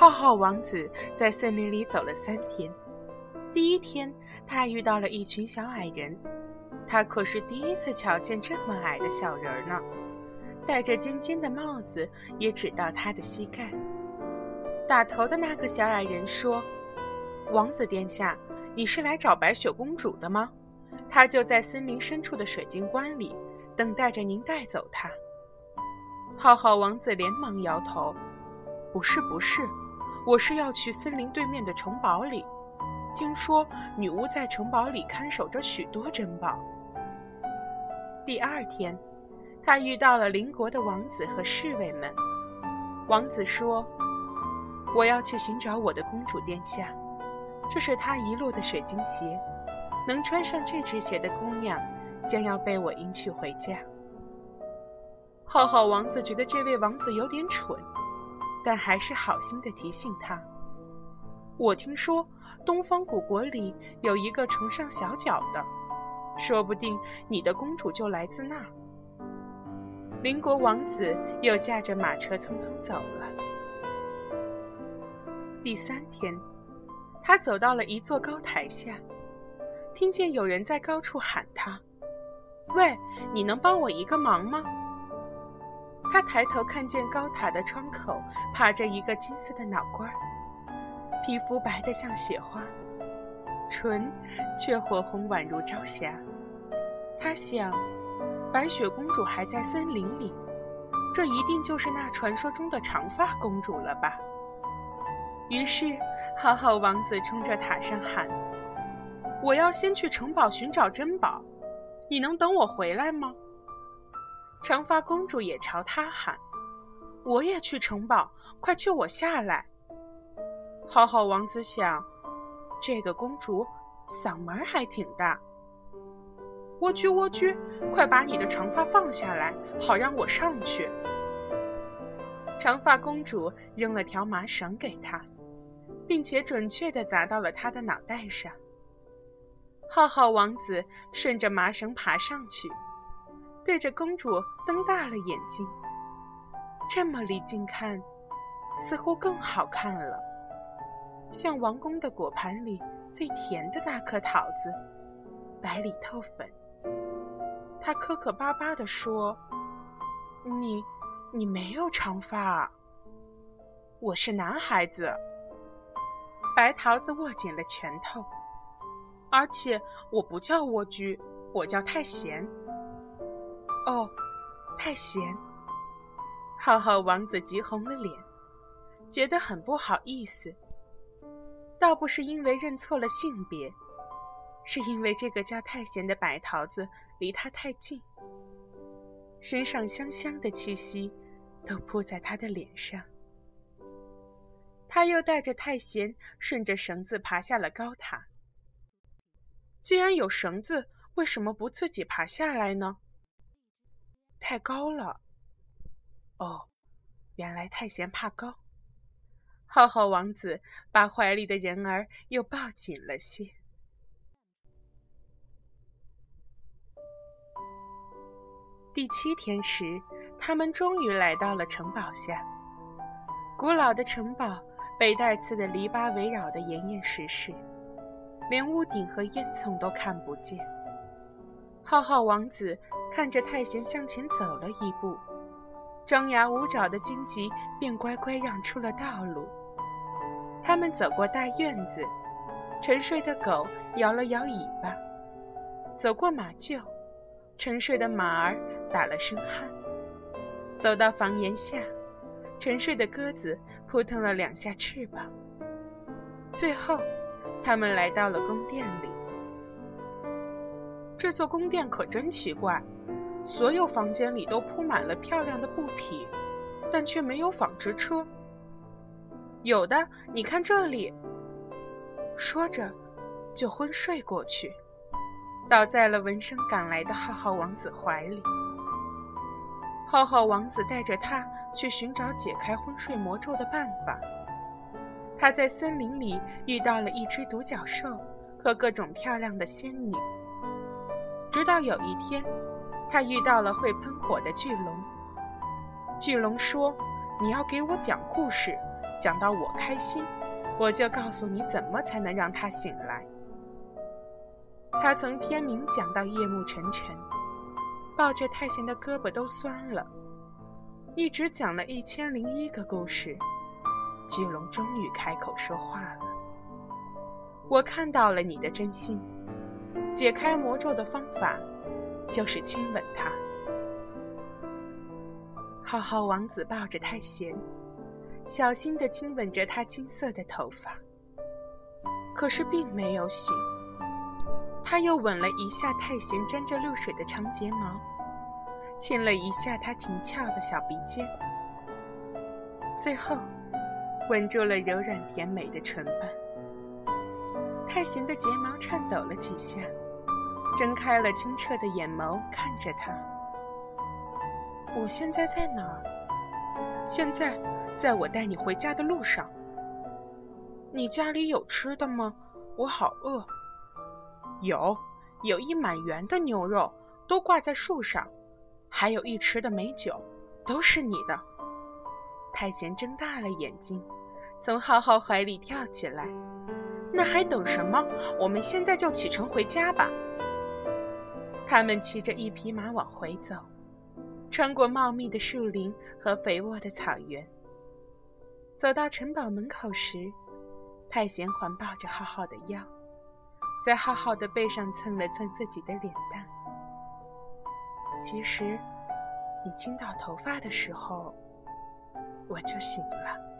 浩浩王子在森林里走了三天。第一天，他遇到了一群小矮人，他可是第一次瞧见这么矮的小人呢。戴着尖尖的帽子，也只到他的膝盖。打头的那个小矮人说：“王子殿下，你是来找白雪公主的吗？她就在森林深处的水晶棺里，等待着您带走她。”浩浩王子连忙摇头：“不是，不是，我是要去森林对面的城堡里。听说女巫在城堡里看守着许多珍宝。”第二天。他遇到了邻国的王子和侍卫们。王子说：“我要去寻找我的公主殿下，这是他遗落的水晶鞋。能穿上这只鞋的姑娘，将要被我迎娶回家。”浩浩王子觉得这位王子有点蠢，但还是好心的提醒他：“我听说东方古国里有一个崇尚小脚的，说不定你的公主就来自那儿。”邻国王子又驾着马车匆匆走了。第三天，他走到了一座高台下，听见有人在高处喊他：“喂，你能帮我一个忙吗？”他抬头看见高塔的窗口趴着一个金色的脑瓜，皮肤白得像雪花，唇却火红宛如朝霞。他想。白雪公主还在森林里，这一定就是那传说中的长发公主了吧？于是，浩浩王子冲着塔上喊：“我要先去城堡寻找珍宝，你能等我回来吗？”长发公主也朝他喊：“我也去城堡，快救我下来！”浩浩王子想，这个公主嗓门还挺大。蜗居，蜗居，快把你的长发放下来，好让我上去。长发公主扔了条麻绳给他，并且准确地砸到了他的脑袋上。浩浩王子顺着麻绳爬上去，对着公主瞪大了眼睛。这么离近看，似乎更好看了，像王宫的果盘里最甜的那颗桃子，白里透粉。他磕磕巴巴地说：“你，你没有长发。我是男孩子。”白桃子握紧了拳头，而且我不叫蜗居，我叫太闲。哦，太闲。浩浩王子急红了脸，觉得很不好意思。倒不是因为认错了性别，是因为这个叫太闲的白桃子。离他太近，身上香香的气息都扑在他的脸上。他又带着太闲，顺着绳子爬下了高塔。既然有绳子，为什么不自己爬下来呢？太高了。哦，原来太闲怕高。浩浩王子把怀里的人儿又抱紧了些。第七天时，他们终于来到了城堡下。古老的城堡被带刺的篱笆围绕得严严实实，连屋顶和烟囱都看不见。浩浩王子看着太贤向前走了一步，张牙舞爪的荆棘便乖乖让出了道路。他们走过大院子，沉睡的狗摇了摇尾巴；走过马厩，沉睡的马儿。打了声鼾，走到房檐下，沉睡的鸽子扑腾了两下翅膀。最后，他们来到了宫殿里。这座宫殿可真奇怪，所有房间里都铺满了漂亮的布匹，但却没有纺织车。有的，你看这里。说着，就昏睡过去，倒在了闻声赶来的浩浩王子怀里。浩浩王子带着他去寻找解开昏睡魔咒的办法。他在森林里遇到了一只独角兽和各种漂亮的仙女。直到有一天，他遇到了会喷火的巨龙。巨龙说：“你要给我讲故事，讲到我开心，我就告诉你怎么才能让他醒来。他从天明讲到夜幕沉沉，抱着太闲的胳膊都酸了，一直讲了一千零一个故事。巨龙终于开口说话了：“我看到了你的真心，解开魔咒的方法就是亲吻他。”浩浩王子抱着太贤，小心地亲吻着他金色的头发，可是并没有醒。他又吻了一下太贤沾着露水的长睫毛，亲了一下他挺翘的小鼻尖，最后。吻住了柔软甜美的唇瓣，太贤的睫毛颤抖了几下，睁开了清澈的眼眸看着他。我现在在哪儿？现在，在我带你回家的路上。你家里有吃的吗？我好饿。有，有一满园的牛肉，都挂在树上，还有一池的美酒，都是你的。太贤睁大了眼睛。从浩浩怀里跳起来，那还等什么？我们现在就启程回家吧。他们骑着一匹马往回走，穿过茂密的树林和肥沃的草原。走到城堡门口时，太贤环抱着浩浩的腰，在浩浩的背上蹭了蹭自己的脸蛋。其实，你亲到头发的时候，我就醒了。